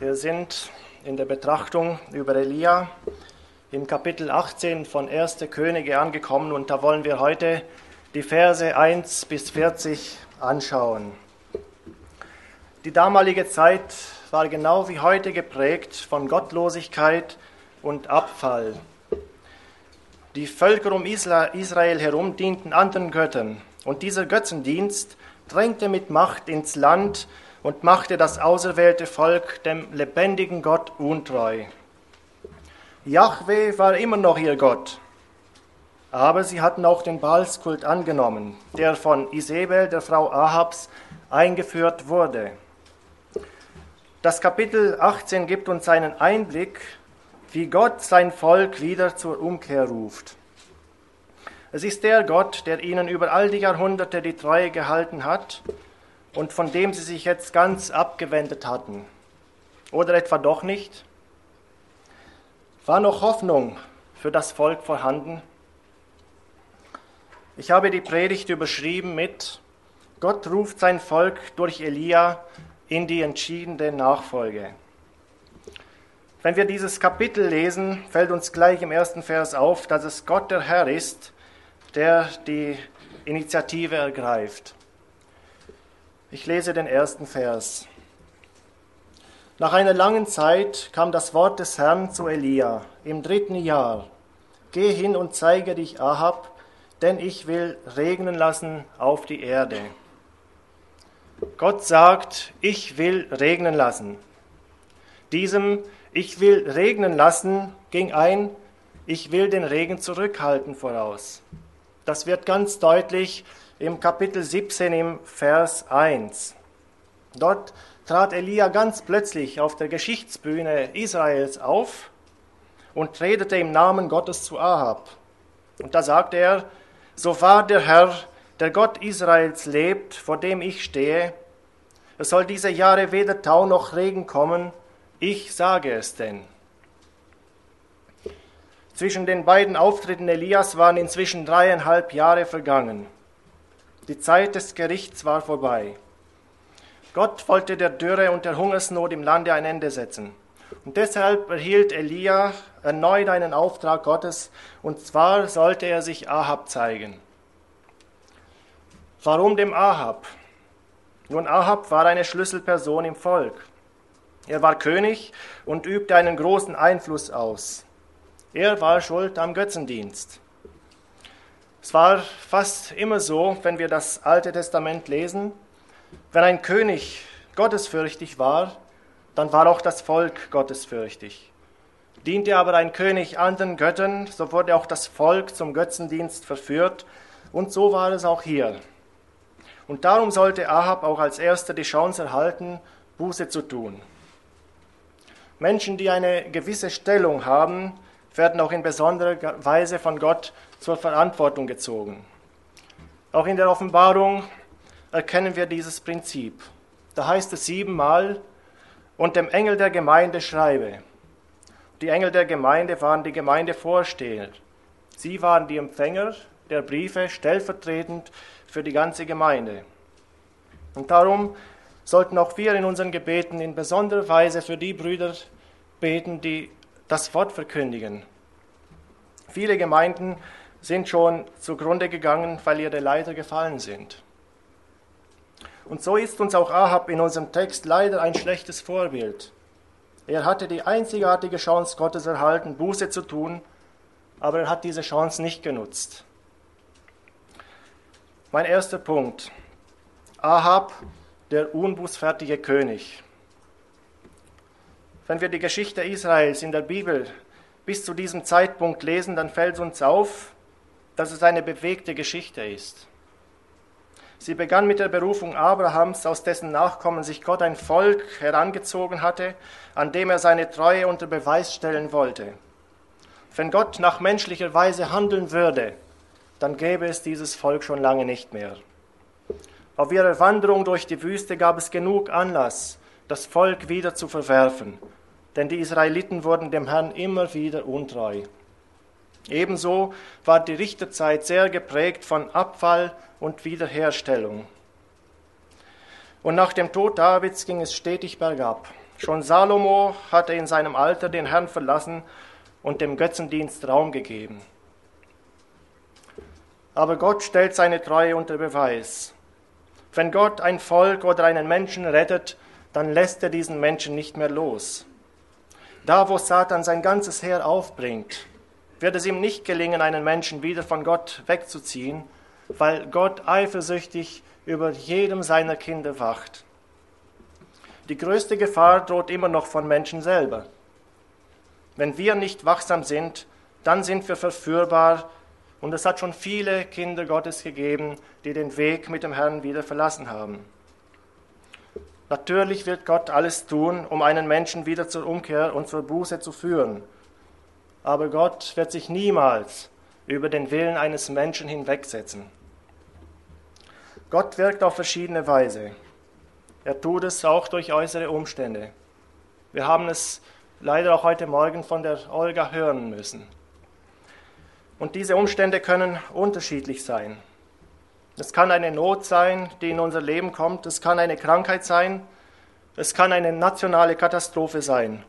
Wir sind in der Betrachtung über Elia im Kapitel 18 von 1. Könige angekommen und da wollen wir heute die Verse 1 bis 40 anschauen. Die damalige Zeit war genau wie heute geprägt von Gottlosigkeit und Abfall. Die Völker um Israel herum dienten anderen Göttern und dieser Götzendienst drängte mit Macht ins Land und machte das auserwählte Volk dem lebendigen Gott untreu. Jahwe war immer noch ihr Gott, aber sie hatten auch den Baalskult angenommen, der von Isabel, der Frau Ahabs, eingeführt wurde. Das Kapitel 18 gibt uns einen Einblick, wie Gott sein Volk wieder zur Umkehr ruft. Es ist der Gott, der ihnen über all die Jahrhunderte die Treue gehalten hat und von dem sie sich jetzt ganz abgewendet hatten. Oder etwa doch nicht? War noch Hoffnung für das Volk vorhanden? Ich habe die Predigt überschrieben mit Gott ruft sein Volk durch Elia in die entschiedene Nachfolge. Wenn wir dieses Kapitel lesen, fällt uns gleich im ersten Vers auf, dass es Gott der Herr ist, der die Initiative ergreift. Ich lese den ersten Vers. Nach einer langen Zeit kam das Wort des Herrn zu Elia im dritten Jahr. Geh hin und zeige dich Ahab, denn ich will regnen lassen auf die Erde. Gott sagt, ich will regnen lassen. Diesem Ich will regnen lassen ging ein, ich will den Regen zurückhalten voraus. Das wird ganz deutlich im Kapitel 17 im Vers 1. Dort trat Elia ganz plötzlich auf der Geschichtsbühne Israels auf und redete im Namen Gottes zu Ahab. Und da sagte er, so wahr der Herr, der Gott Israels lebt, vor dem ich stehe, es soll diese Jahre weder Tau noch Regen kommen, ich sage es denn. Zwischen den beiden Auftritten Elias waren inzwischen dreieinhalb Jahre vergangen. Die Zeit des Gerichts war vorbei. Gott wollte der Dürre und der Hungersnot im Lande ein Ende setzen. Und deshalb erhielt Elia erneut einen Auftrag Gottes, und zwar sollte er sich Ahab zeigen. Warum dem Ahab? Nun, Ahab war eine Schlüsselperson im Volk. Er war König und übte einen großen Einfluss aus. Er war schuld am Götzendienst. Es war fast immer so, wenn wir das Alte Testament lesen, wenn ein König gottesfürchtig war, dann war auch das Volk gottesfürchtig. Diente aber ein König anderen Göttern, so wurde auch das Volk zum Götzendienst verführt, und so war es auch hier. Und darum sollte Ahab auch als erster die Chance erhalten, Buße zu tun. Menschen, die eine gewisse Stellung haben, werden auch in besonderer Weise von Gott zur Verantwortung gezogen. Auch in der Offenbarung erkennen wir dieses Prinzip. Da heißt es siebenmal, und dem Engel der Gemeinde schreibe. Die Engel der Gemeinde waren die Gemeindevorsteher. Sie waren die Empfänger der Briefe stellvertretend für die ganze Gemeinde. Und darum sollten auch wir in unseren Gebeten in besonderer Weise für die Brüder beten, die das Wort verkündigen. Viele Gemeinden sind schon zugrunde gegangen, weil ihre Leiter gefallen sind. Und so ist uns auch Ahab in unserem Text leider ein schlechtes Vorbild. Er hatte die einzigartige Chance Gottes erhalten, Buße zu tun, aber er hat diese Chance nicht genutzt. Mein erster Punkt. Ahab, der unbußfertige König. Wenn wir die Geschichte Israels in der Bibel bis zu diesem Zeitpunkt lesen, dann fällt uns auf, dass es eine bewegte Geschichte ist. Sie begann mit der Berufung Abrahams, aus dessen Nachkommen sich Gott ein Volk herangezogen hatte, an dem er seine Treue unter Beweis stellen wollte. Wenn Gott nach menschlicher Weise handeln würde, dann gäbe es dieses Volk schon lange nicht mehr. Auf ihrer Wanderung durch die Wüste gab es genug Anlass, das Volk wieder zu verwerfen denn die Israeliten wurden dem Herrn immer wieder untreu. Ebenso war die Richterzeit sehr geprägt von Abfall und Wiederherstellung. Und nach dem Tod Davids ging es stetig bergab. Schon Salomo hatte in seinem Alter den Herrn verlassen und dem Götzendienst Raum gegeben. Aber Gott stellt seine Treue unter Beweis. Wenn Gott ein Volk oder einen Menschen rettet, dann lässt er diesen Menschen nicht mehr los. Da, wo Satan sein ganzes Heer aufbringt, wird es ihm nicht gelingen, einen Menschen wieder von Gott wegzuziehen, weil Gott eifersüchtig über jedem seiner Kinder wacht. Die größte Gefahr droht immer noch von Menschen selber. Wenn wir nicht wachsam sind, dann sind wir verführbar und es hat schon viele Kinder Gottes gegeben, die den Weg mit dem Herrn wieder verlassen haben. Natürlich wird Gott alles tun, um einen Menschen wieder zur Umkehr und zur Buße zu führen. Aber Gott wird sich niemals über den Willen eines Menschen hinwegsetzen. Gott wirkt auf verschiedene Weise. Er tut es auch durch äußere Umstände. Wir haben es leider auch heute Morgen von der Olga hören müssen. Und diese Umstände können unterschiedlich sein. Es kann eine Not sein, die in unser Leben kommt. Es kann eine Krankheit sein. Es kann eine nationale Katastrophe sein.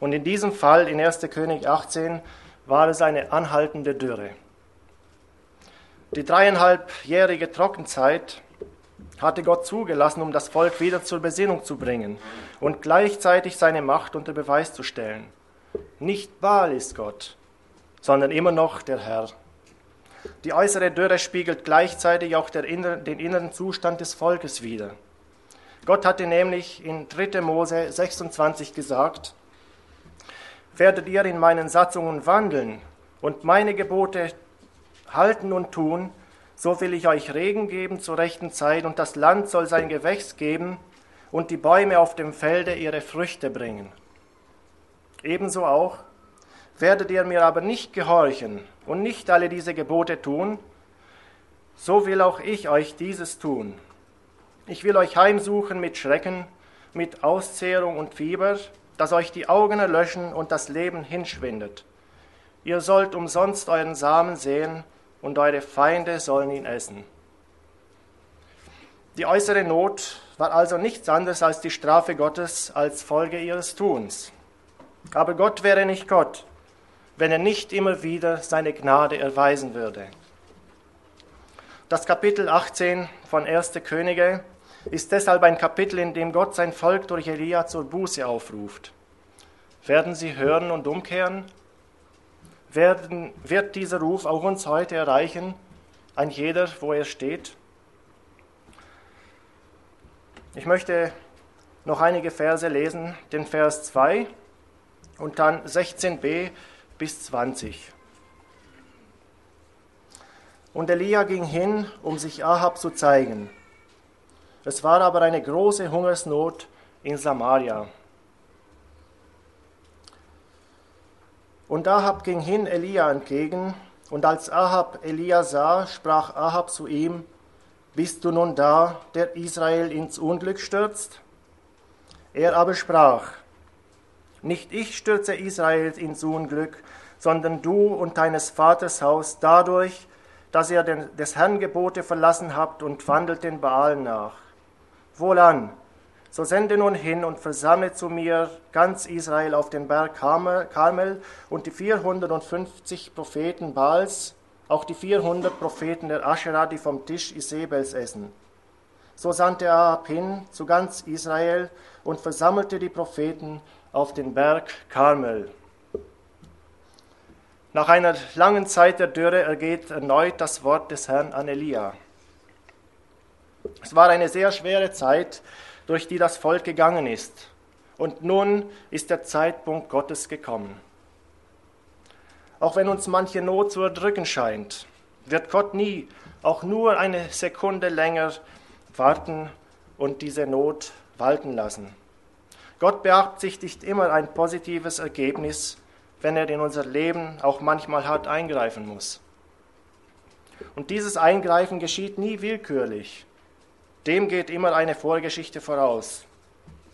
Und in diesem Fall, in 1. König 18, war es eine anhaltende Dürre. Die dreieinhalbjährige Trockenzeit hatte Gott zugelassen, um das Volk wieder zur Besinnung zu bringen und gleichzeitig seine Macht unter Beweis zu stellen. Nicht Baal ist Gott, sondern immer noch der Herr. Die äußere Dürre spiegelt gleichzeitig auch innere, den inneren Zustand des Volkes wider. Gott hatte nämlich in 3. Mose 26 gesagt, werdet ihr in meinen Satzungen wandeln und meine Gebote halten und tun, so will ich euch Regen geben zur rechten Zeit, und das Land soll sein Gewächs geben, und die Bäume auf dem Felde ihre Früchte bringen. Ebenso auch, werdet ihr mir aber nicht gehorchen und nicht alle diese Gebote tun, so will auch ich euch dieses tun. Ich will euch heimsuchen mit Schrecken, mit Auszehrung und Fieber, dass euch die Augen erlöschen und das Leben hinschwindet. Ihr sollt umsonst euren Samen sehen, und eure Feinde sollen ihn essen. Die äußere Not war also nichts anderes als die Strafe Gottes als Folge ihres Tuns. Aber Gott wäre nicht Gott, wenn er nicht immer wieder seine Gnade erweisen würde. Das Kapitel 18 von 1. Könige ist deshalb ein Kapitel, in dem Gott sein Volk durch Elia zur Buße aufruft. Werden sie hören und umkehren? werden, wird dieser Ruf auch uns heute erreichen, ein jeder, wo er steht. Ich möchte noch einige Verse lesen, den Vers 2 und dann 16b bis 20. Und Elia ging hin, um sich Ahab zu zeigen. Es war aber eine große Hungersnot in Samaria. Und Ahab ging hin Elia entgegen, und als Ahab Elia sah, sprach Ahab zu ihm, Bist du nun da, der Israel ins Unglück stürzt? Er aber sprach, Nicht ich stürze Israel ins Unglück, sondern du und deines Vaters Haus dadurch, dass ihr den, des Herrn Gebote verlassen habt und wandelt den Baalen nach. Wohlan, so sende nun hin und versammle zu mir ganz Israel auf den Berg Karmel und die 450 Propheten Baals, auch die 400 Propheten der Aschera, die vom Tisch Isabels essen. So sandte er ab hin zu ganz Israel und versammelte die Propheten auf den Berg Karmel. Nach einer langen Zeit der Dürre ergeht erneut das Wort des Herrn an Elia. Es war eine sehr schwere Zeit, durch die das Volk gegangen ist. Und nun ist der Zeitpunkt Gottes gekommen. Auch wenn uns manche Not zu erdrücken scheint, wird Gott nie auch nur eine Sekunde länger warten und diese Not walten lassen. Gott beabsichtigt immer ein positives Ergebnis, wenn er in unser Leben auch manchmal hart eingreifen muss. Und dieses Eingreifen geschieht nie willkürlich, dem geht immer eine Vorgeschichte voraus.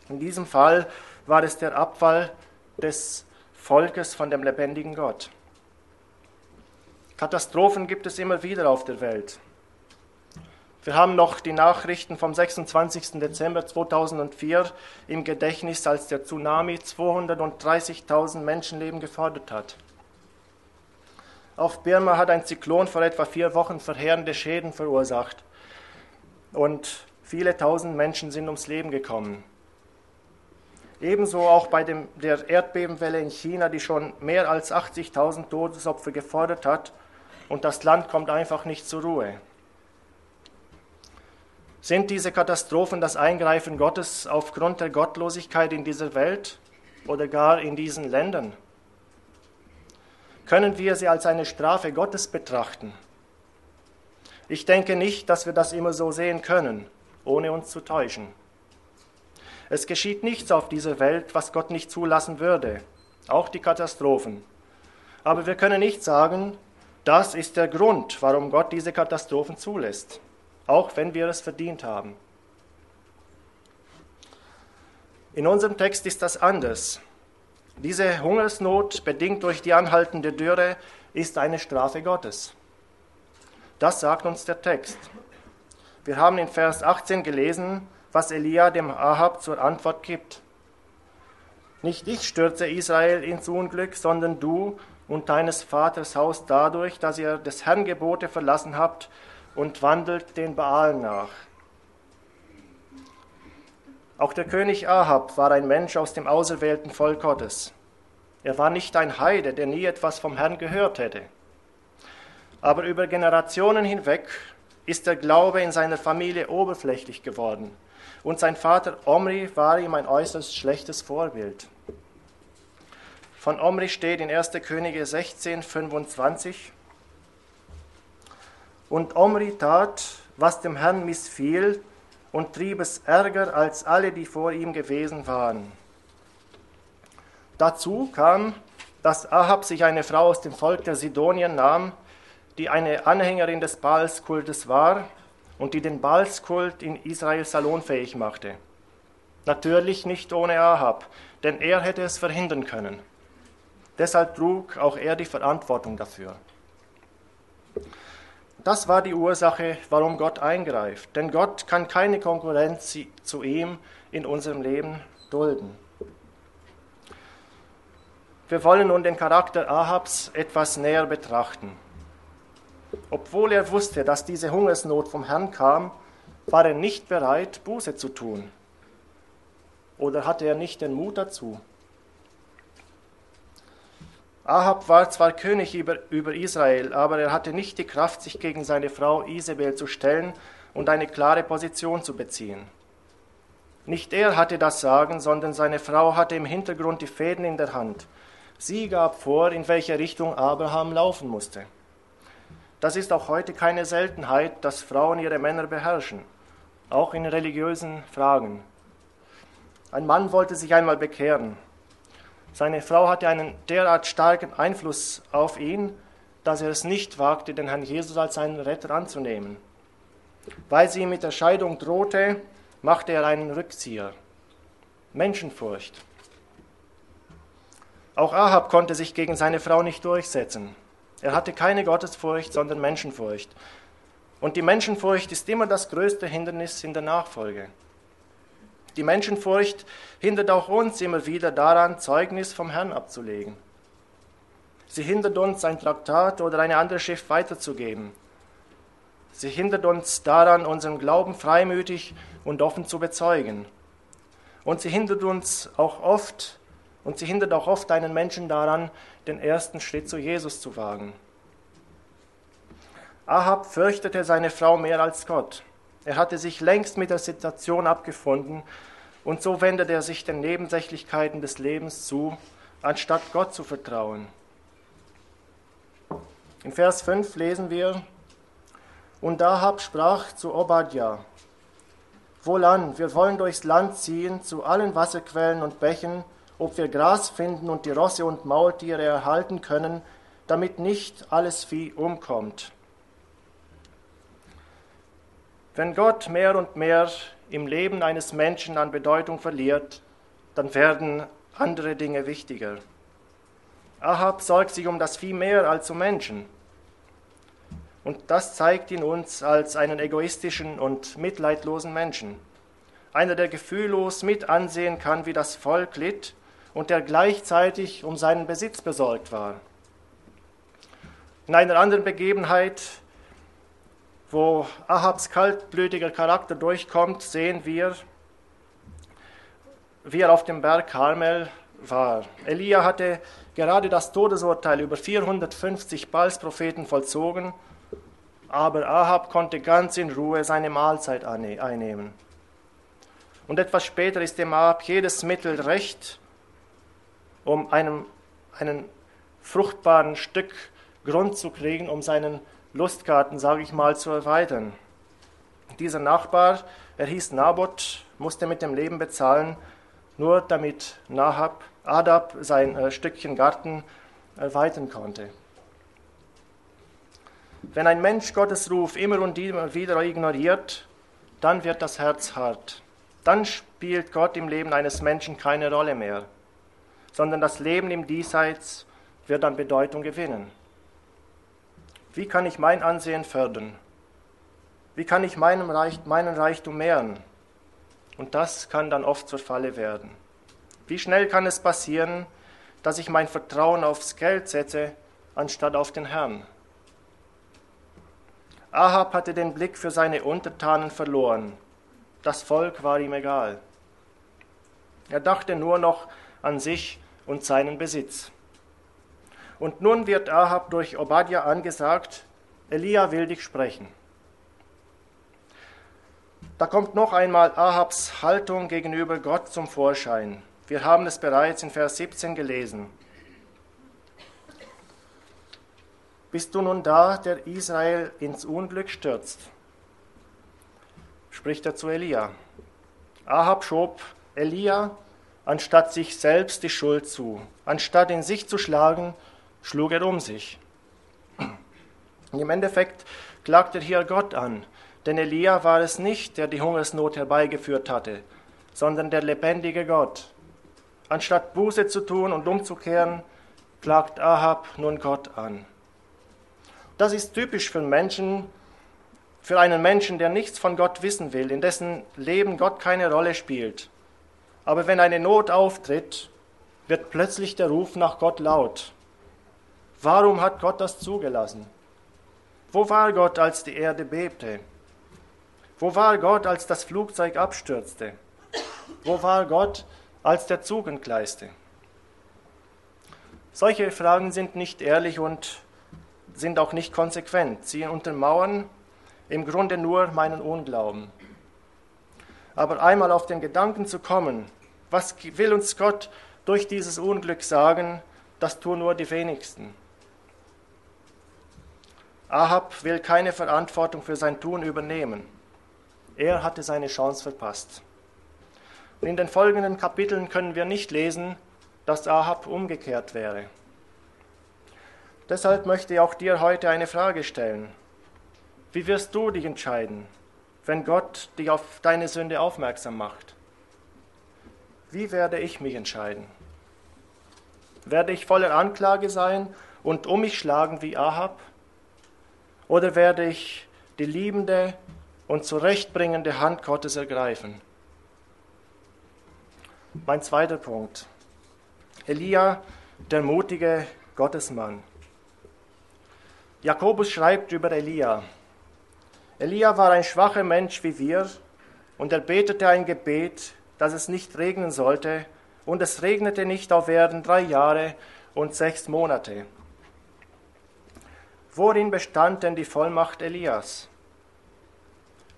In diesem Fall war es der Abfall des Volkes von dem lebendigen Gott. Katastrophen gibt es immer wieder auf der Welt. Wir haben noch die Nachrichten vom 26. Dezember 2004 im Gedächtnis, als der Tsunami 230.000 Menschenleben gefordert hat. Auf Birma hat ein Zyklon vor etwa vier Wochen verheerende Schäden verursacht und viele tausend Menschen sind ums Leben gekommen. Ebenso auch bei dem, der Erdbebenwelle in China, die schon mehr als 80.000 Todesopfer gefordert hat und das Land kommt einfach nicht zur Ruhe. Sind diese Katastrophen das Eingreifen Gottes aufgrund der Gottlosigkeit in dieser Welt oder gar in diesen Ländern? Können wir sie als eine Strafe Gottes betrachten? Ich denke nicht, dass wir das immer so sehen können, ohne uns zu täuschen. Es geschieht nichts auf dieser Welt, was Gott nicht zulassen würde, auch die Katastrophen. Aber wir können nicht sagen, das ist der Grund, warum Gott diese Katastrophen zulässt auch wenn wir es verdient haben. In unserem Text ist das anders. Diese Hungersnot, bedingt durch die anhaltende Dürre, ist eine Strafe Gottes. Das sagt uns der Text. Wir haben in Vers 18 gelesen, was Elia dem Ahab zur Antwort gibt. Nicht ich stürze Israel ins Unglück, sondern du und deines Vaters Haus dadurch, dass ihr des Herrn Gebote verlassen habt und wandelt den Baalen nach. Auch der König Ahab war ein Mensch aus dem auserwählten Volk Gottes. Er war nicht ein Heide, der nie etwas vom Herrn gehört hätte. Aber über Generationen hinweg ist der Glaube in seiner Familie oberflächlich geworden und sein Vater Omri war ihm ein äußerst schlechtes Vorbild. Von Omri steht in 1. Könige 16, 25, und Omri tat, was dem Herrn missfiel, und trieb es ärger als alle, die vor ihm gewesen waren. Dazu kam, dass Ahab sich eine Frau aus dem Volk der Sidonien nahm, die eine Anhängerin des Baalskultes war und die den Baalskult in Israel salonfähig machte. Natürlich nicht ohne Ahab, denn er hätte es verhindern können. Deshalb trug auch er die Verantwortung dafür. Das war die Ursache, warum Gott eingreift. Denn Gott kann keine Konkurrenz zu ihm in unserem Leben dulden. Wir wollen nun den Charakter Ahabs etwas näher betrachten. Obwohl er wusste, dass diese Hungersnot vom Herrn kam, war er nicht bereit, Buße zu tun. Oder hatte er nicht den Mut dazu? Ahab war zwar König über, über Israel, aber er hatte nicht die Kraft, sich gegen seine Frau Isabel zu stellen und eine klare Position zu beziehen. Nicht er hatte das Sagen, sondern seine Frau hatte im Hintergrund die Fäden in der Hand. Sie gab vor, in welche Richtung Abraham laufen musste. Das ist auch heute keine Seltenheit, dass Frauen ihre Männer beherrschen, auch in religiösen Fragen. Ein Mann wollte sich einmal bekehren. Seine Frau hatte einen derart starken Einfluss auf ihn, dass er es nicht wagte, den Herrn Jesus als seinen Retter anzunehmen. Weil sie ihm mit der Scheidung drohte, machte er einen Rückzieher. Menschenfurcht. Auch Ahab konnte sich gegen seine Frau nicht durchsetzen. Er hatte keine Gottesfurcht, sondern Menschenfurcht. Und die Menschenfurcht ist immer das größte Hindernis in der Nachfolge. Die Menschenfurcht hindert auch uns immer wieder daran, Zeugnis vom Herrn abzulegen. Sie hindert uns, ein Traktat oder eine andere Schrift weiterzugeben. Sie hindert uns daran, unseren Glauben freimütig und offen zu bezeugen. Und sie hindert uns auch oft, und sie hindert auch oft einen Menschen daran, den ersten Schritt zu Jesus zu wagen. Ahab fürchtete seine Frau mehr als Gott. Er hatte sich längst mit der Situation abgefunden und so wendet er sich den Nebensächlichkeiten des Lebens zu, anstatt Gott zu vertrauen. In Vers 5 lesen wir, und Ahab sprach zu Obadja, Wohlan, wir wollen durchs Land ziehen, zu allen Wasserquellen und Bächen, ob wir Gras finden und die Rosse und Maultiere erhalten können, damit nicht alles Vieh umkommt. Wenn Gott mehr und mehr im Leben eines Menschen an Bedeutung verliert, dann werden andere Dinge wichtiger. Ahab sorgt sich um das Vieh mehr als um Menschen. Und das zeigt ihn uns als einen egoistischen und mitleidlosen Menschen. Einer, der gefühllos mit ansehen kann, wie das Volk litt und der gleichzeitig um seinen Besitz besorgt war. In einer anderen Begebenheit, wo Ahabs kaltblütiger Charakter durchkommt, sehen wir, wie er auf dem Berg Karmel war. Elia hatte gerade das Todesurteil über 450 Balspropheten vollzogen, aber Ahab konnte ganz in Ruhe seine Mahlzeit einnehmen. Und etwas später ist dem Ahab jedes Mittel recht, um einem, einen fruchtbaren Stück Grund zu kriegen, um seinen Lustgarten, sage ich mal, zu erweitern. Dieser Nachbar, er hieß Naboth, musste mit dem Leben bezahlen, nur damit Nahab, Adab sein äh, Stückchen Garten erweitern konnte. Wenn ein Mensch Gottes Ruf immer und immer wieder ignoriert, dann wird das Herz hart. Dann spielt Gott im Leben eines Menschen keine Rolle mehr, sondern das Leben im Diesseits wird an Bedeutung gewinnen. Wie kann ich mein Ansehen fördern? Wie kann ich meinen, Reich, meinen Reichtum mehren? Und das kann dann oft zur Falle werden. Wie schnell kann es passieren, dass ich mein Vertrauen aufs Geld setze, anstatt auf den Herrn? Ahab hatte den Blick für seine Untertanen verloren. Das Volk war ihm egal. Er dachte nur noch an sich und seinen Besitz. Und nun wird Ahab durch Obadja angesagt, Elia will dich sprechen. Da kommt noch einmal Ahabs Haltung gegenüber Gott zum Vorschein. Wir haben es bereits in Vers 17 gelesen. Bist du nun da, der Israel ins Unglück stürzt? spricht er zu Elia. Ahab schob Elia, anstatt sich selbst die Schuld zu. Anstatt in sich zu schlagen, schlug er um sich. Und im Endeffekt klagt er hier Gott an, denn Elia war es nicht, der die Hungersnot herbeigeführt hatte, sondern der lebendige Gott. Anstatt Buße zu tun und umzukehren, klagt Ahab nun Gott an. Das ist typisch für Menschen, für einen Menschen, der nichts von Gott wissen will, in dessen Leben Gott keine Rolle spielt. Aber wenn eine Not auftritt, wird plötzlich der Ruf nach Gott laut. Warum hat Gott das zugelassen? Wo war Gott, als die Erde bebte? Wo war Gott, als das Flugzeug abstürzte? Wo war Gott, als der Zug entgleiste? Solche Fragen sind nicht ehrlich und sind auch nicht konsequent. Sie untermauern im Grunde nur meinen Unglauben. Aber einmal auf den Gedanken zu kommen, was will uns Gott durch dieses Unglück sagen, das tun nur die wenigsten. Ahab will keine Verantwortung für sein Tun übernehmen. Er hatte seine Chance verpasst. Und in den folgenden Kapiteln können wir nicht lesen, dass Ahab umgekehrt wäre. Deshalb möchte ich auch dir heute eine Frage stellen. Wie wirst du dich entscheiden, wenn Gott dich auf deine Sünde aufmerksam macht? Wie werde ich mich entscheiden? Werde ich voller Anklage sein und um mich schlagen wie Ahab? Oder werde ich die liebende und zurechtbringende Hand Gottes ergreifen? Mein zweiter Punkt. Elia, der mutige Gottesmann. Jakobus schreibt über Elia. Elia war ein schwacher Mensch wie wir und er betete ein Gebet, dass es nicht regnen sollte, und es regnete nicht auf Erden drei Jahre und sechs Monate. Worin bestand denn die Vollmacht Elias?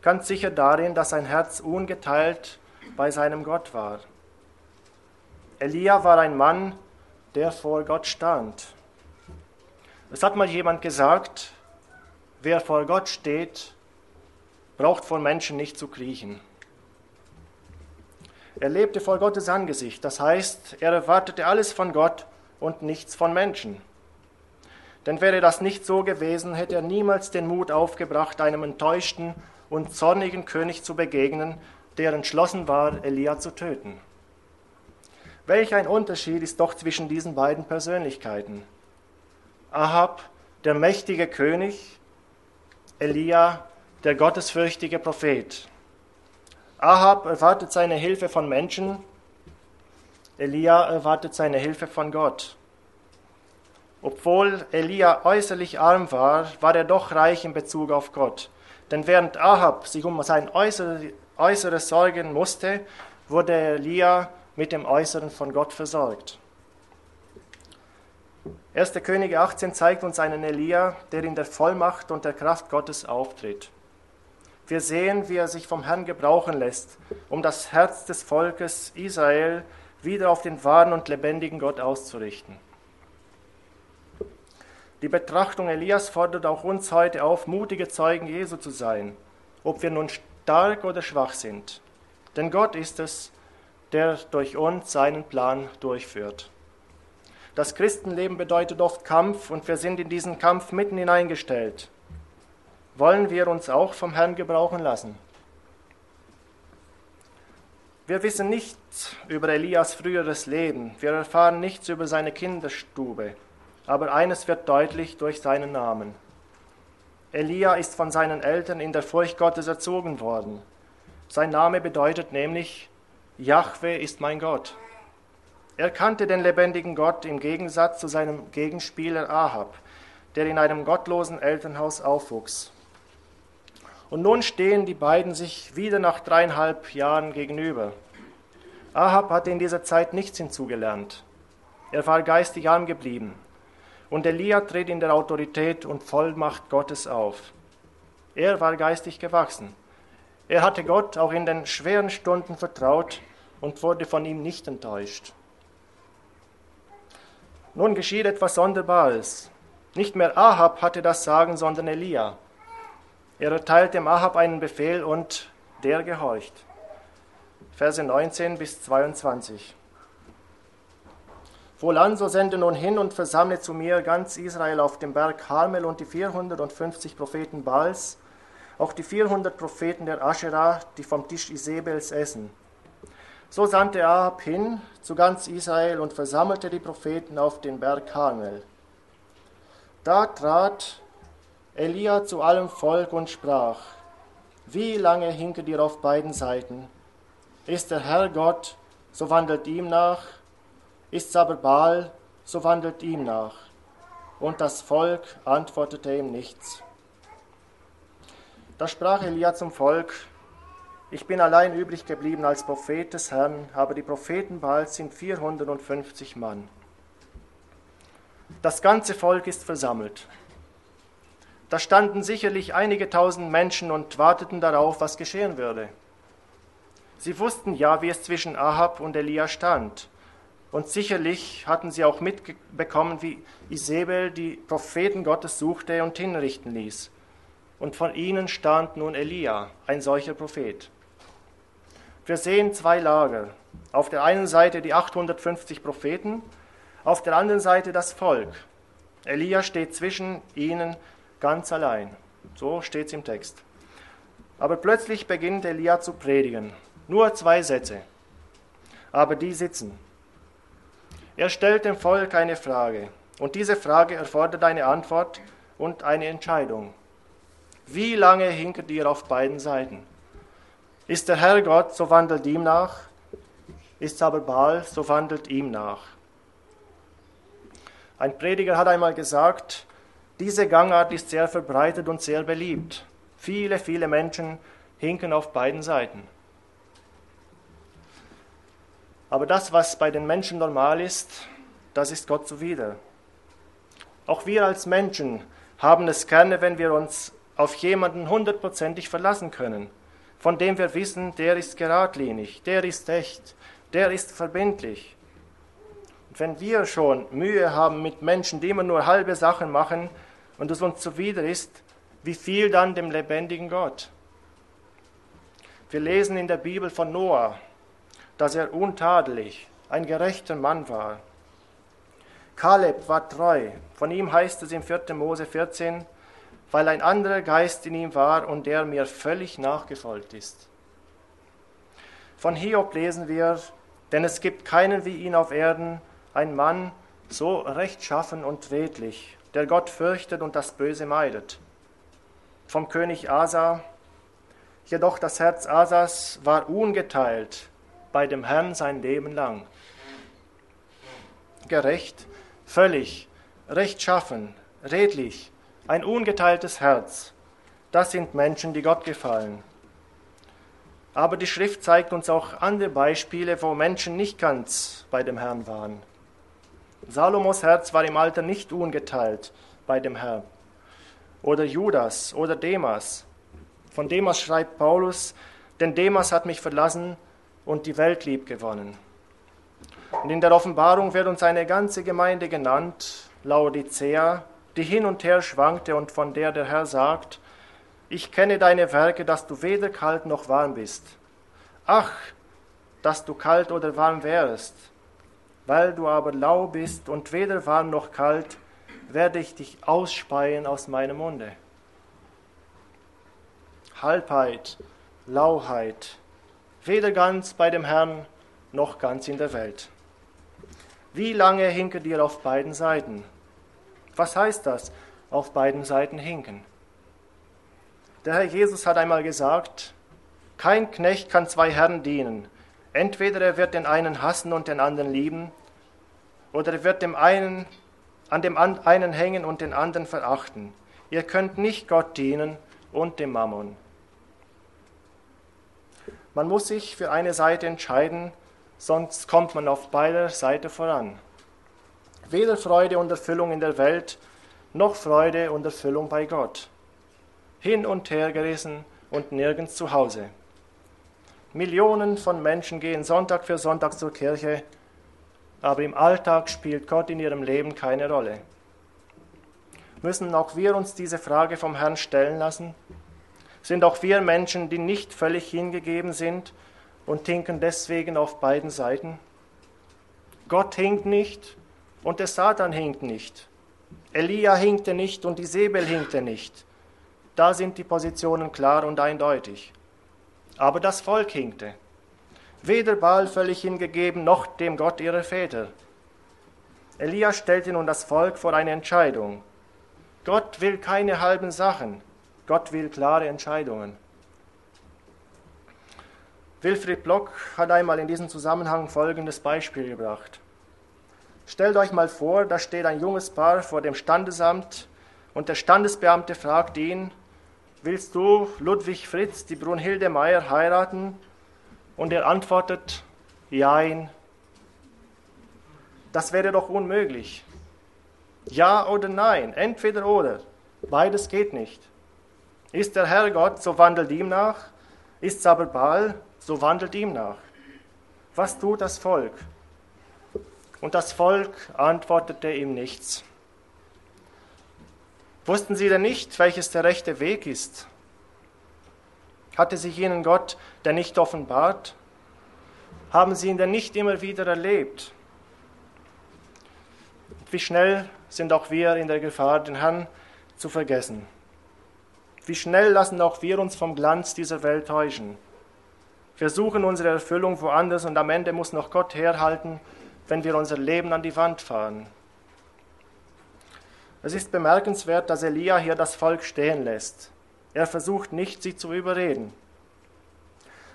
Ganz sicher darin, dass sein Herz ungeteilt bei seinem Gott war. Elia war ein Mann, der vor Gott stand. Es hat mal jemand gesagt, wer vor Gott steht, braucht vor Menschen nicht zu kriechen. Er lebte vor Gottes Angesicht, das heißt, er erwartete alles von Gott und nichts von Menschen. Denn wäre das nicht so gewesen, hätte er niemals den Mut aufgebracht, einem enttäuschten und zornigen König zu begegnen, der entschlossen war, Elia zu töten. Welch ein Unterschied ist doch zwischen diesen beiden Persönlichkeiten. Ahab, der mächtige König, Elia, der gottesfürchtige Prophet. Ahab erwartet seine Hilfe von Menschen, Elia erwartet seine Hilfe von Gott. Obwohl Elia äußerlich arm war, war er doch reich in Bezug auf Gott. Denn während Ahab sich um sein Äußeres sorgen musste, wurde Elia mit dem Äußeren von Gott versorgt. 1. Könige 18 zeigt uns einen Elia, der in der Vollmacht und der Kraft Gottes auftritt. Wir sehen, wie er sich vom Herrn gebrauchen lässt, um das Herz des Volkes Israel wieder auf den wahren und lebendigen Gott auszurichten. Die Betrachtung Elias fordert auch uns heute auf, mutige Zeugen Jesu zu sein, ob wir nun stark oder schwach sind. Denn Gott ist es, der durch uns seinen Plan durchführt. Das Christenleben bedeutet oft Kampf und wir sind in diesen Kampf mitten hineingestellt. Wollen wir uns auch vom Herrn gebrauchen lassen? Wir wissen nichts über Elias früheres Leben, wir erfahren nichts über seine Kinderstube, aber eines wird deutlich durch seinen Namen. Elia ist von seinen Eltern in der Furcht Gottes erzogen worden. Sein Name bedeutet nämlich, Jahwe ist mein Gott. Er kannte den lebendigen Gott im Gegensatz zu seinem Gegenspieler Ahab, der in einem gottlosen Elternhaus aufwuchs. Und nun stehen die beiden sich wieder nach dreieinhalb Jahren gegenüber. Ahab hatte in dieser Zeit nichts hinzugelernt. Er war geistig arm geblieben. Und Elia tritt in der Autorität und Vollmacht Gottes auf. Er war geistig gewachsen. Er hatte Gott auch in den schweren Stunden vertraut und wurde von ihm nicht enttäuscht. Nun geschieht etwas Sonderbares. Nicht mehr Ahab hatte das Sagen, sondern Elia. Er erteilt dem Ahab einen Befehl und der gehorcht. Verse 19 bis 22. Wohlan, so sende nun hin und versammle zu mir ganz Israel auf dem Berg Carmel und die 450 Propheten Baals, auch die 400 Propheten der Asherah, die vom Tisch Isabels essen. So sandte Ahab hin zu ganz Israel und versammelte die Propheten auf den Berg Karmel. Da trat Elia zu allem Volk und sprach, wie lange hinket ihr auf beiden Seiten? Ist der Herr Gott, so wandelt ihm nach, ist's aber Baal, so wandelt ihm nach. Und das Volk antwortete ihm nichts. Da sprach Elia zum Volk, ich bin allein übrig geblieben als Prophet des Herrn, aber die Propheten Baals sind 450 Mann. Das ganze Volk ist versammelt. Da standen sicherlich einige tausend Menschen und warteten darauf, was geschehen würde. Sie wussten ja, wie es zwischen Ahab und Elia stand. Und sicherlich hatten sie auch mitbekommen, wie Isabel die Propheten Gottes suchte und hinrichten ließ. Und von ihnen stand nun Elia, ein solcher Prophet. Wir sehen zwei Lager. Auf der einen Seite die 850 Propheten, auf der anderen Seite das Volk. Elia steht zwischen ihnen ganz allein. So steht es im Text. Aber plötzlich beginnt Elia zu predigen. Nur zwei Sätze. Aber die sitzen. Er stellt dem Volk eine Frage. Und diese Frage erfordert eine Antwort und eine Entscheidung. Wie lange hinkert ihr auf beiden Seiten? Ist der Herr Gott, so wandelt ihm nach. Ist aber Baal, so wandelt ihm nach. Ein Prediger hat einmal gesagt, diese Gangart ist sehr verbreitet und sehr beliebt. Viele, viele Menschen hinken auf beiden Seiten. Aber das, was bei den Menschen normal ist, das ist Gott zuwider. Auch wir als Menschen haben es gerne, wenn wir uns auf jemanden hundertprozentig verlassen können von dem wir wissen, der ist geradlinig, der ist echt, der ist verbindlich. Und wenn wir schon Mühe haben mit Menschen, die immer nur halbe Sachen machen und es uns zuwider ist, wie viel dann dem lebendigen Gott? Wir lesen in der Bibel von Noah, dass er untadelig, ein gerechter Mann war. Kaleb war treu. Von ihm heißt es im 4. Mose 14, weil ein anderer Geist in ihm war und der mir völlig nachgefolgt ist. Von Hiob lesen wir, denn es gibt keinen wie ihn auf Erden, ein Mann so rechtschaffen und redlich, der Gott fürchtet und das Böse meidet. vom König Asa. Jedoch das Herz Asas war ungeteilt bei dem Herrn sein Leben lang. Gerecht, völlig, rechtschaffen, redlich, ein ungeteiltes Herz, das sind Menschen, die Gott gefallen. Aber die Schrift zeigt uns auch andere Beispiele, wo Menschen nicht ganz bei dem Herrn waren. Salomos Herz war im Alter nicht ungeteilt bei dem Herrn. Oder Judas oder Demas. Von Demas schreibt Paulus, denn Demas hat mich verlassen und die Welt lieb gewonnen. Und in der Offenbarung wird uns eine ganze Gemeinde genannt, Laodicea, die hin und her schwankte und von der der Herr sagt, ich kenne deine Werke, dass du weder kalt noch warm bist. Ach, dass du kalt oder warm wärst. Weil du aber lau bist und weder warm noch kalt, werde ich dich ausspeien aus meinem Munde. Halbheit, Lauheit, weder ganz bei dem Herrn noch ganz in der Welt. Wie lange hinke dir auf beiden Seiten? Was heißt das, auf beiden Seiten hinken? Der Herr Jesus hat einmal gesagt, kein Knecht kann zwei Herren dienen. Entweder er wird den einen hassen und den anderen lieben, oder er wird dem einen, an dem einen hängen und den anderen verachten. Ihr könnt nicht Gott dienen und dem Mammon. Man muss sich für eine Seite entscheiden, sonst kommt man auf beider Seite voran. Weder Freude und Erfüllung in der Welt, noch Freude und Erfüllung bei Gott hin und her gerissen und nirgends zu Hause. Millionen von Menschen gehen Sonntag für Sonntag zur Kirche, aber im Alltag spielt Gott in ihrem Leben keine Rolle. Müssen auch wir uns diese Frage vom Herrn stellen lassen? Sind auch wir Menschen, die nicht völlig hingegeben sind und hinken deswegen auf beiden Seiten? Gott hinkt nicht und der Satan hinkt nicht. Elia hinkte nicht und Isabel hinkte nicht. Da sind die Positionen klar und eindeutig. Aber das Volk hinkte. Weder Baal völlig hingegeben, noch dem Gott ihrer Väter. Elia stellte nun das Volk vor eine Entscheidung. Gott will keine halben Sachen. Gott will klare Entscheidungen. Wilfried Block hat einmal in diesem Zusammenhang folgendes Beispiel gebracht. Stellt euch mal vor, da steht ein junges Paar vor dem Standesamt und der Standesbeamte fragt ihn, willst du Ludwig Fritz, die Brunhilde Meyer, heiraten? Und er antwortet, Jein. Das wäre doch unmöglich. Ja oder nein, entweder oder. Beides geht nicht. Ist der Herr Gott, so wandelt ihm nach. Ist aber Baal, so wandelt ihm nach. Was tut das Volk? Und das Volk antwortete ihm nichts. Wussten sie denn nicht, welches der rechte Weg ist? Hatte sich ihnen Gott denn nicht offenbart? Haben sie ihn denn nicht immer wieder erlebt? Wie schnell sind auch wir in der Gefahr, den Herrn zu vergessen? Wie schnell lassen auch wir uns vom Glanz dieser Welt täuschen? Wir suchen unsere Erfüllung woanders und am Ende muss noch Gott herhalten, wenn wir unser Leben an die Wand fahren. Es ist bemerkenswert, dass Elia hier das Volk stehen lässt. Er versucht nicht, sie zu überreden.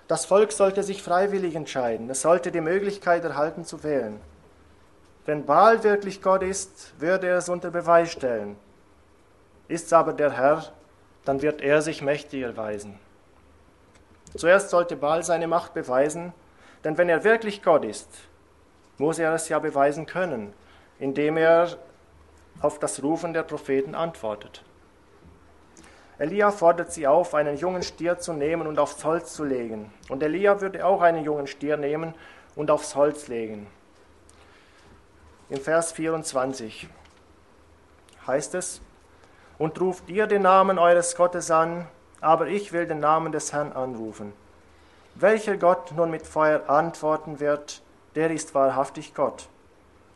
Das Volk sollte sich freiwillig entscheiden. Es sollte die Möglichkeit erhalten zu wählen. Wenn Baal wirklich Gott ist, würde er es unter Beweis stellen. Ist es aber der Herr, dann wird er sich mächtig erweisen. Zuerst sollte Baal seine Macht beweisen, denn wenn er wirklich Gott ist, muss er es ja beweisen können, indem er auf das Rufen der Propheten antwortet. Elia fordert sie auf, einen jungen Stier zu nehmen und aufs Holz zu legen. Und Elia würde auch einen jungen Stier nehmen und aufs Holz legen. In Vers 24 heißt es, und ruft ihr den Namen eures Gottes an, aber ich will den Namen des Herrn anrufen. Welcher Gott nun mit Feuer antworten wird, der ist wahrhaftig Gott.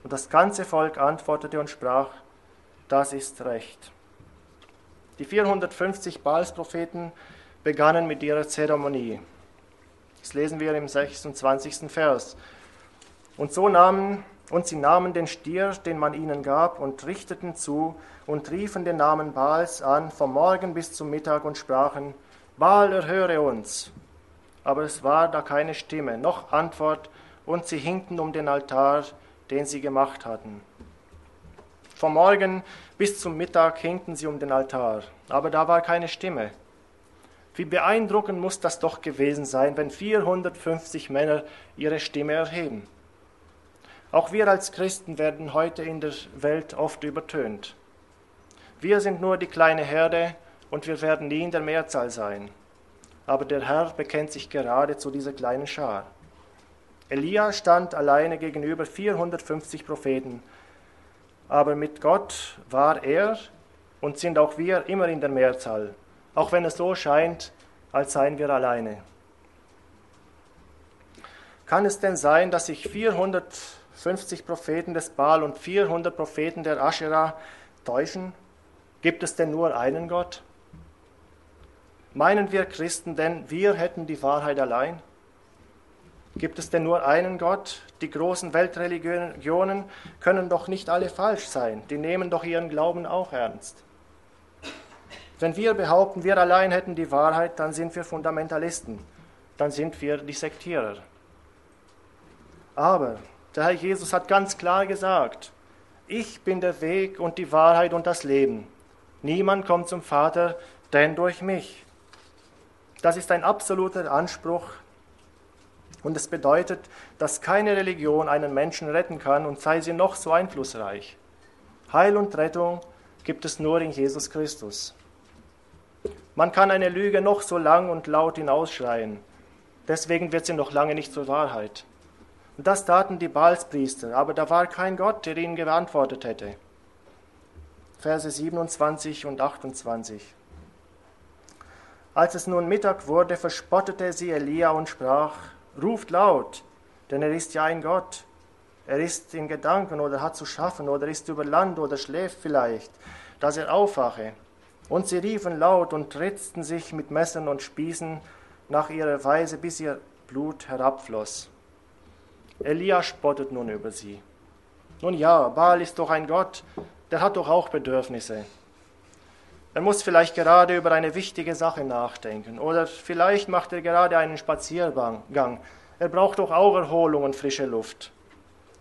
Und das ganze Volk antwortete und sprach, das ist recht. Die 450 Baalspropheten begannen mit ihrer Zeremonie. Das lesen wir im 26. Vers. Und so nahmen Und sie nahmen den Stier, den man ihnen gab, und richteten zu und riefen den Namen Baals an vom Morgen bis zum Mittag und sprachen, Baal, erhöre uns. Aber es war da keine Stimme, noch Antwort, und sie hinkten um den Altar, den sie gemacht hatten. Vom Morgen bis zum Mittag hinkten sie um den Altar, aber da war keine Stimme. Wie beeindruckend muss das doch gewesen sein, wenn 450 Männer ihre Stimme erheben. Auch wir als Christen werden heute in der Welt oft übertönt. Wir sind nur die kleine Herde und wir werden nie in der Mehrzahl sein. Aber der Herr bekennt sich gerade zu dieser kleinen Schar. Elia stand alleine gegenüber 450 Propheten, aber mit Gott war er und sind auch wir immer in der Mehrzahl, auch wenn es so scheint, als seien wir alleine. Kann es denn sein, dass sich 450 Propheten des Baal und 400 Propheten der Asherah täuschen? Gibt es denn nur einen Gott? Meinen wir Christen denn, wir hätten die Wahrheit allein? Gibt es denn nur einen Gott? Die großen Weltreligionen können doch nicht alle falsch sein. Die nehmen doch ihren Glauben auch ernst. Wenn wir behaupten, wir allein hätten die Wahrheit, dann sind wir Fundamentalisten. Dann sind wir die Sektierer. Aber der Herr Jesus hat ganz klar gesagt, ich bin der Weg und die Wahrheit und das Leben. Niemand kommt zum Vater, denn durch mich. Das ist ein absoluter Anspruch und es bedeutet, dass keine Religion einen Menschen retten kann und sei sie noch so einflussreich. Heil und Rettung gibt es nur in Jesus Christus. Man kann eine Lüge noch so lang und laut hinausschreien. Deswegen wird sie noch lange nicht zur Wahrheit. Und das taten die Baalspriester, aber da war kein Gott, der ihnen geantwortet hätte. Verse 27 und 28. Als es nun Mittag wurde, verspottete sie Elia und sprach, ruft laut, denn er ist ja ein Gott. Er ist in Gedanken oder hat zu schaffen oder ist über Land oder schläft vielleicht, dass er aufwache. Und sie riefen laut und ritzten sich mit Messern und Spießen nach ihrer Weise, bis ihr Blut herabfloss. Elia spottet nun über sie. Nun ja, Baal ist doch ein Gott, der hat doch auch Bedürfnisse. Er muss vielleicht gerade über eine wichtige Sache nachdenken oder vielleicht macht er gerade einen Spaziergang. Er braucht doch auch Erholung und frische Luft.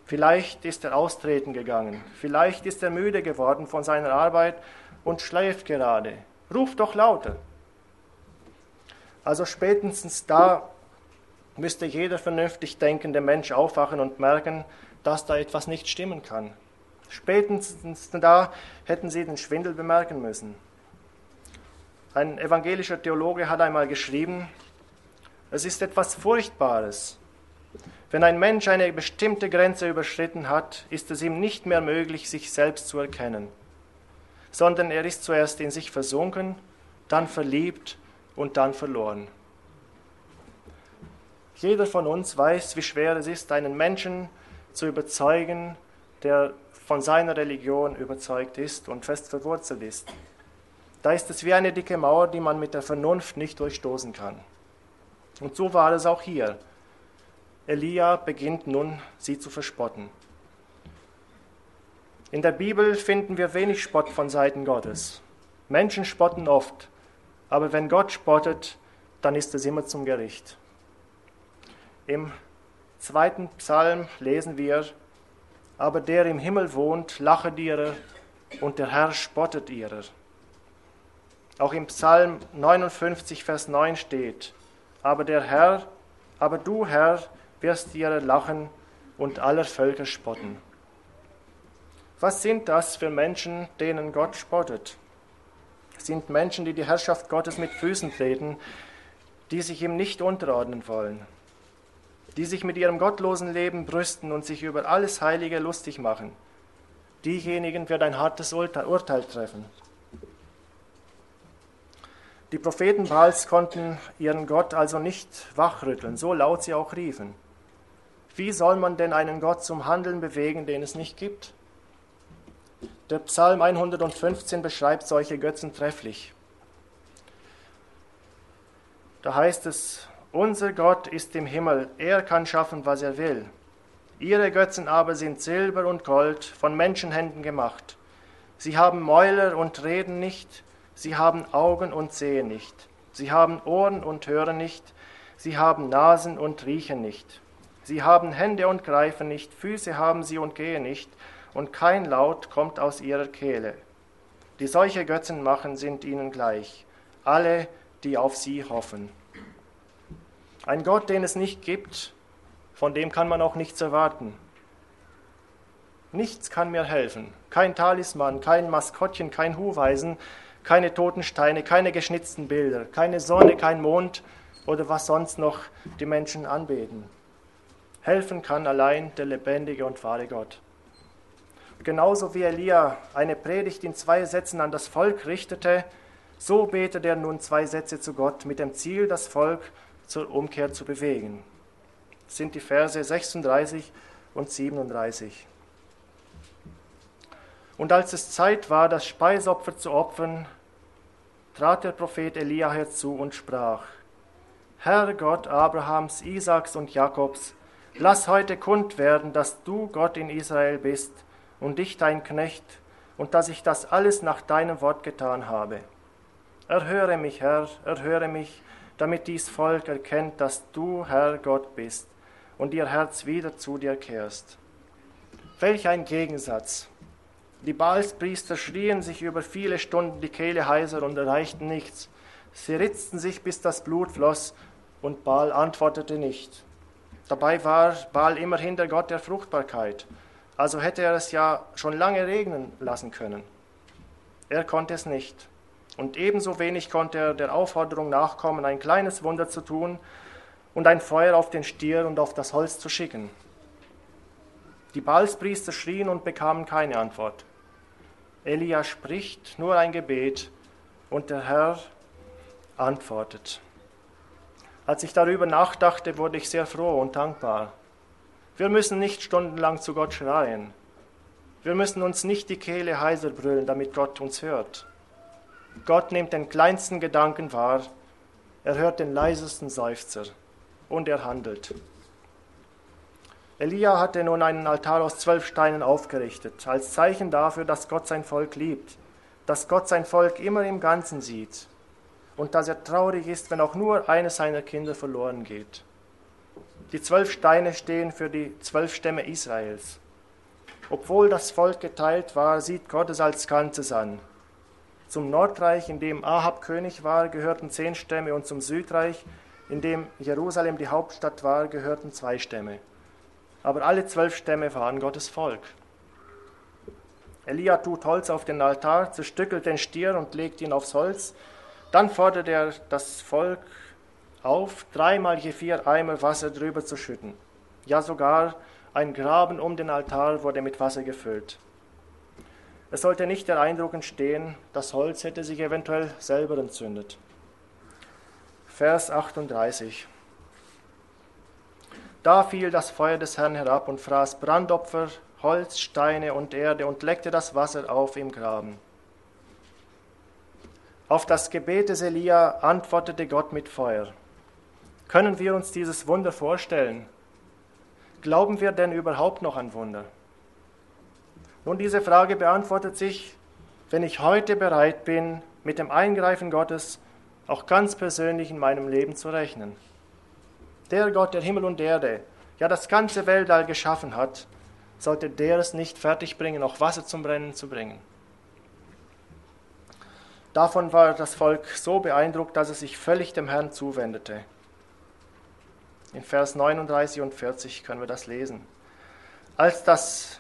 Vielleicht ist er austreten gegangen. Vielleicht ist er müde geworden von seiner Arbeit und schläft gerade. Ruf doch lauter. Also spätestens da müsste jeder vernünftig denkende Mensch aufwachen und merken, dass da etwas nicht stimmen kann. Spätestens da hätten sie den Schwindel bemerken müssen. Ein evangelischer Theologe hat einmal geschrieben, es ist etwas Furchtbares. Wenn ein Mensch eine bestimmte Grenze überschritten hat, ist es ihm nicht mehr möglich, sich selbst zu erkennen, sondern er ist zuerst in sich versunken, dann verliebt und dann verloren. Jeder von uns weiß, wie schwer es ist, einen Menschen zu überzeugen, der von seiner Religion überzeugt ist und fest verwurzelt ist. Da ist es wie eine dicke Mauer, die man mit der Vernunft nicht durchstoßen kann. Und so war es auch hier. Elia beginnt nun, sie zu verspotten. In der Bibel finden wir wenig Spott von Seiten Gottes. Menschen spotten oft, aber wenn Gott spottet, dann ist es immer zum Gericht. Im zweiten Psalm lesen wir, aber der im Himmel wohnt, lachet ihrer, und der Herr spottet ihrer. Auch im Psalm 59, Vers 9 steht, aber der Herr, aber du Herr, wirst ihre lachen und aller Völker spotten. Was sind das für Menschen, denen Gott spottet? Sind Menschen, die die Herrschaft Gottes mit Füßen treten, die sich ihm nicht unterordnen wollen, die sich mit ihrem gottlosen Leben brüsten und sich über alles Heilige lustig machen. Diejenigen wird ein hartes Urteil treffen. Die Propheten Baals konnten ihren Gott also nicht wachrütteln, so laut sie auch riefen. Wie soll man denn einen Gott zum Handeln bewegen, den es nicht gibt? Der Psalm 115 beschreibt solche Götzen trefflich. Da heißt es, unser Gott ist im Himmel, er kann schaffen, was er will. Ihre Götzen aber sind Silber und Gold, von Menschenhänden gemacht. Sie haben Mäuler und reden nicht, sie haben Augen und sehen nicht. Sie haben Ohren und hören nicht, sie haben Nasen und riechen nicht. Sie haben Hände und greifen nicht, Füße haben sie und gehen nicht, und kein Laut kommt aus ihrer Kehle. Die solche Götzen machen, sind ihnen gleich, alle, die auf sie hoffen. Ein Gott, den es nicht gibt, von dem kann man auch nichts erwarten. Nichts kann mir helfen. Kein Talisman, kein Maskottchen, kein Huhweisen, keine toten Steine, keine geschnitzten Bilder, keine Sonne, kein Mond oder was sonst noch die Menschen anbeten. Helfen kann allein der lebendige und wahre Gott. Genauso wie Elia eine Predigt in zwei Sätzen an das Volk richtete, so betet er nun zwei Sätze zu Gott mit dem Ziel, das Volk zur Umkehr zu bewegen. Das sind die Verse 36 und 37. Und als es Zeit war, das Speisopfer zu opfern, trat der Prophet Elia herzu und sprach, Herr Gott Abrahams, Isaaks und Jakobs, Lass heute kund werden, dass du Gott in Israel bist und ich dein Knecht und dass ich das alles nach deinem Wort getan habe. Erhöre mich, Herr, erhöre mich, damit dies Volk erkennt, dass du, Herr Gott, bist und ihr Herz wieder zu dir kehrst. Welch ein Gegensatz! Die Baalspriester schrien sich über viele Stunden die Kehle heiser und erreichten nichts. Sie ritzten sich, bis das Blut floss, und Baal antwortete nicht. Dabei war Baal immerhin der Gott der Fruchtbarkeit, also hätte er es ja schon lange regnen lassen können. Er konnte es nicht. Und ebenso wenig konnte er der Aufforderung nachkommen, ein kleines Wunder zu tun und ein Feuer auf den Stier und auf das Holz zu schicken. Die Baalspriester schrien und bekamen keine Antwort. Elia spricht nur ein Gebet und der Herr antwortet. Als ich darüber nachdachte, wurde ich sehr froh und dankbar. Wir müssen nicht stundenlang zu Gott schreien. Wir müssen uns nicht die Kehle heiser brüllen, damit Gott uns hört. Gott nimmt den kleinsten Gedanken wahr, er hört den leisesten Seufzer und er handelt. Elia hatte nun einen Altar aus zwölf Steinen aufgerichtet, als Zeichen dafür, dass Gott sein Volk liebt, dass Gott sein Volk immer im Ganzen sieht und dass er traurig ist, wenn auch nur eines seiner Kinder verloren geht. Die zwölf Steine stehen für die zwölf Stämme Israels. Obwohl das Volk geteilt war, sieht Gott es als Ganzes an. Zum Nordreich, in dem Ahab König war, gehörten zehn Stämme und zum Südreich, in dem Jerusalem die Hauptstadt war, gehörten zwei Stämme. Aber alle zwölf Stämme waren Gottes Volk. Elia tut Holz auf den Altar, zerstückelt den Stier und legt ihn aufs Holz, dann fordert er das Volk auf, dreimal je vier Eimer Wasser drüber zu schütten. Ja, sogar ein Graben um den Altar wurde mit Wasser gefüllt. Es sollte nicht der Eindruck entstehen, das Holz hätte sich eventuell selber entzündet. Vers 38. Da fiel das Feuer des Herrn herab und fraß Brandopfer, Holz, Steine und Erde und leckte das Wasser auf im Graben. Auf das Gebet des Elia antwortete Gott mit Feuer. Können wir uns dieses Wunder vorstellen? Glauben wir denn überhaupt noch an Wunder? Nun, diese Frage beantwortet sich, wenn ich heute bereit bin, mit dem Eingreifen Gottes auch ganz persönlich in meinem Leben zu rechnen. Der Gott, der Himmel und Erde, ja das ganze Weltall geschaffen hat, sollte der es nicht fertigbringen, auch Wasser zum Brennen zu bringen. Davon war das Volk so beeindruckt, dass es sich völlig dem Herrn zuwendete. In Vers 39 und 40 können wir das lesen. Als das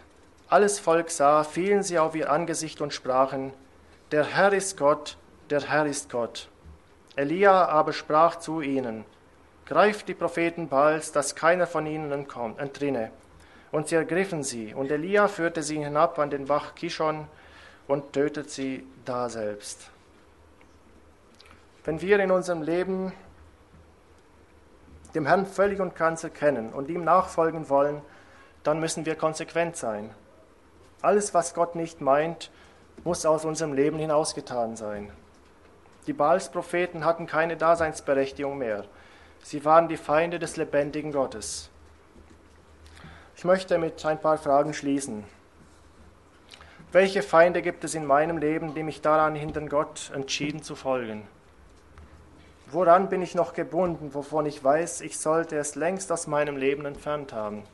alles Volk sah, fielen sie auf ihr Angesicht und sprachen, der Herr ist Gott, der Herr ist Gott. Elia aber sprach zu ihnen, greift die Propheten Baals, dass keiner von ihnen entkommt, entrinne. Und sie ergriffen sie, und Elia führte sie hinab an den Bach Kishon und tötet sie daselbst. Wenn wir in unserem Leben dem Herrn völlig und ganz erkennen und ihm nachfolgen wollen, dann müssen wir konsequent sein. Alles, was Gott nicht meint, muss aus unserem Leben hinausgetan sein. Die Baalspropheten hatten keine Daseinsberechtigung mehr. Sie waren die Feinde des lebendigen Gottes. Ich möchte mit ein paar Fragen schließen. Welche Feinde gibt es in meinem Leben, die mich daran hindern, Gott entschieden zu folgen? Woran bin ich noch gebunden, wovon ich weiß, ich sollte es längst aus meinem Leben entfernt haben?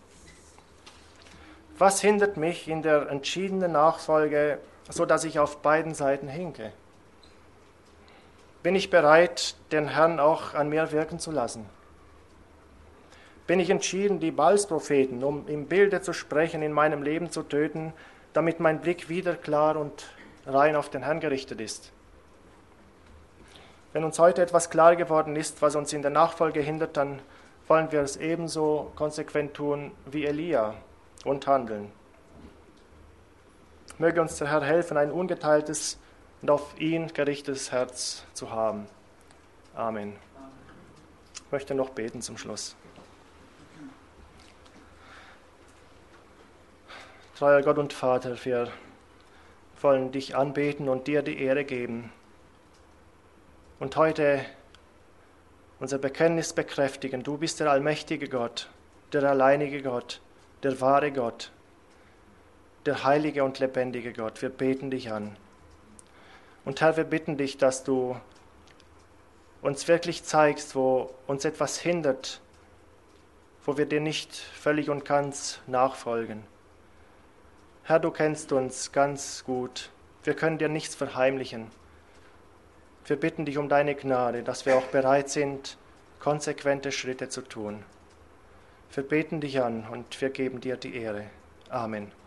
Was hindert mich in der entschiedenen Nachfolge, so dass ich auf beiden Seiten hinke? Bin ich bereit, den Herrn auch an mir wirken zu lassen? Bin ich entschieden, die Balspropheten, um im Bilde zu sprechen, in meinem Leben zu töten, damit mein Blick wieder klar und rein auf den Herrn gerichtet ist? Wenn uns heute etwas klar geworden ist, was uns in der Nachfolge hindert, dann wollen wir es ebenso konsequent tun wie Elia und handeln. Möge uns der Herr helfen, ein ungeteiltes und auf ihn gerichtetes Herz zu haben. Amen. Ich möchte noch beten zum Schluss. Treuer Gott und Vater, wir wollen dich anbeten und dir die Ehre geben. Und heute unser Bekenntnis bekräftigen. Du bist der allmächtige Gott, der alleinige Gott, der wahre Gott, der heilige und lebendige Gott. Wir beten dich an. Und Herr, wir bitten dich, dass du uns wirklich zeigst, wo uns etwas hindert, wo wir dir nicht völlig und ganz nachfolgen. Herr, du kennst uns ganz gut. Wir können dir nichts verheimlichen. Wir bitten dich um deine Gnade, dass wir auch bereit sind, konsequente Schritte zu tun. Wir beten dich an und wir geben dir die Ehre. Amen.